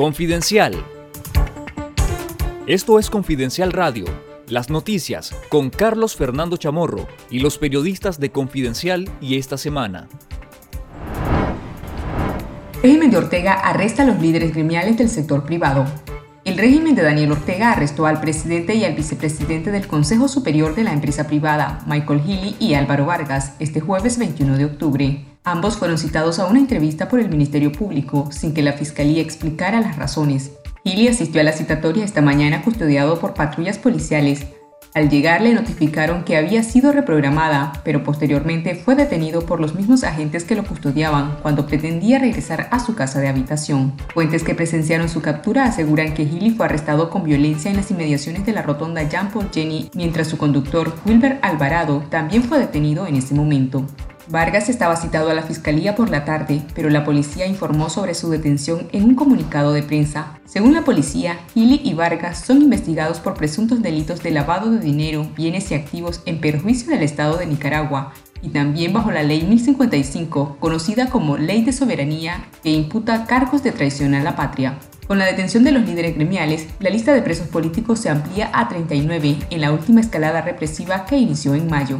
Confidencial. Esto es Confidencial Radio, las noticias con Carlos Fernando Chamorro y los periodistas de Confidencial y esta semana. régimen de Ortega arresta a los líderes gremiales del sector privado. El régimen de Daniel Ortega arrestó al presidente y al vicepresidente del Consejo Superior de la empresa privada, Michael Healy y Álvaro Vargas, este jueves 21 de octubre. Ambos fueron citados a una entrevista por el Ministerio Público sin que la Fiscalía explicara las razones. Healy asistió a la citatoria esta mañana custodiado por patrullas policiales. Al llegar le notificaron que había sido reprogramada, pero posteriormente fue detenido por los mismos agentes que lo custodiaban cuando pretendía regresar a su casa de habitación. Fuentes que presenciaron su captura aseguran que Healy fue arrestado con violencia en las inmediaciones de la rotonda Jean Paul Jenny, mientras su conductor Wilber Alvarado también fue detenido en ese momento. Vargas estaba citado a la fiscalía por la tarde, pero la policía informó sobre su detención en un comunicado de prensa. Según la policía, Gili y Vargas son investigados por presuntos delitos de lavado de dinero, bienes y activos en perjuicio del Estado de Nicaragua y también bajo la Ley 1055, conocida como Ley de Soberanía, que imputa cargos de traición a la patria. Con la detención de los líderes gremiales, la lista de presos políticos se amplía a 39 en la última escalada represiva que inició en mayo.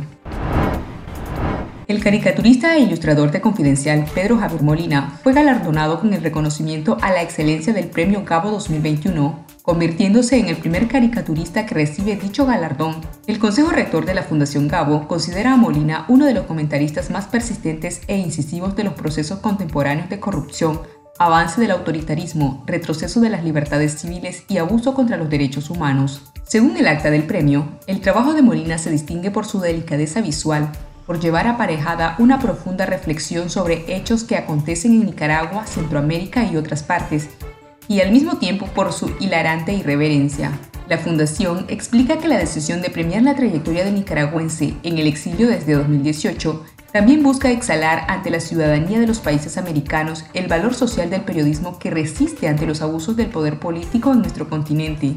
El caricaturista e ilustrador de Confidencial Pedro Javier Molina fue galardonado con el reconocimiento a la excelencia del Premio Gabo 2021, convirtiéndose en el primer caricaturista que recibe dicho galardón. El Consejo Rector de la Fundación Gabo considera a Molina uno de los comentaristas más persistentes e incisivos de los procesos contemporáneos de corrupción, avance del autoritarismo, retroceso de las libertades civiles y abuso contra los derechos humanos. Según el acta del premio, el trabajo de Molina se distingue por su delicadeza visual, por llevar aparejada una profunda reflexión sobre hechos que acontecen en Nicaragua, Centroamérica y otras partes, y al mismo tiempo por su hilarante irreverencia. La Fundación explica que la decisión de premiar la trayectoria de nicaragüense en el exilio desde 2018 también busca exhalar ante la ciudadanía de los países americanos el valor social del periodismo que resiste ante los abusos del poder político en nuestro continente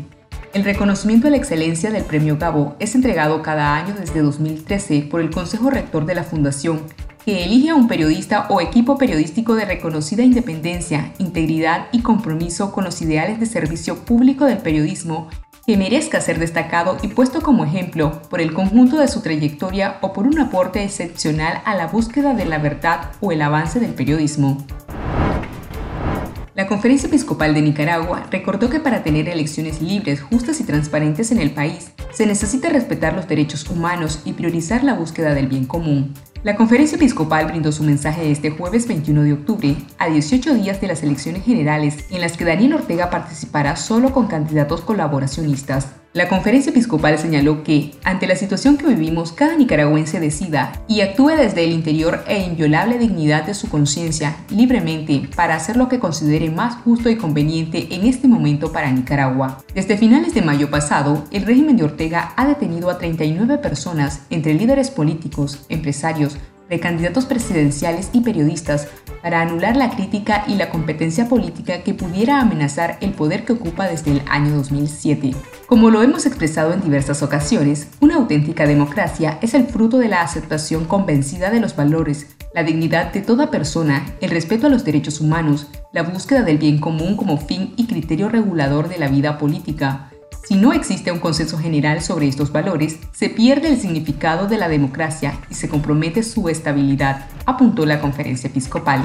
el reconocimiento a la excelencia del Premio Gabo es entregado cada año desde 2013 por el Consejo Rector de la Fundación, que elige a un periodista o equipo periodístico de reconocida independencia, integridad y compromiso con los ideales de servicio público del periodismo que merezca ser destacado y puesto como ejemplo por el conjunto de su trayectoria o por un aporte excepcional a la búsqueda de la verdad o el avance del periodismo. La Conferencia Episcopal de Nicaragua recordó que para tener elecciones libres, justas y transparentes en el país, se necesita respetar los derechos humanos y priorizar la búsqueda del bien común. La conferencia episcopal brindó su mensaje este jueves 21 de octubre, a 18 días de las elecciones generales, en las que Daniel Ortega participará solo con candidatos colaboracionistas. La conferencia episcopal señaló que, ante la situación que vivimos, cada nicaragüense decida y actúe desde el interior e inviolable dignidad de su conciencia libremente para hacer lo que considere más justo y conveniente en este momento para Nicaragua. Desde finales de mayo pasado, el régimen de Ortega ha detenido a 39 personas, entre líderes políticos, empresarios, candidatos presidenciales y periodistas para anular la crítica y la competencia política que pudiera amenazar el poder que ocupa desde el año 2007. Como lo hemos expresado en diversas ocasiones, una auténtica democracia es el fruto de la aceptación convencida de los valores, la dignidad de toda persona, el respeto a los derechos humanos, la búsqueda del bien común como fin y criterio regulador de la vida política, si no existe un consenso general sobre estos valores, se pierde el significado de la democracia y se compromete su estabilidad, apuntó la conferencia episcopal.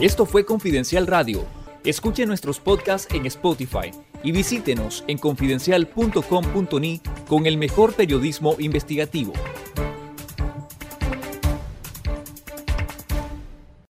Esto fue Confidencial Radio. Escuche nuestros podcasts en Spotify y visítenos en confidencial.com.ni con el mejor periodismo investigativo.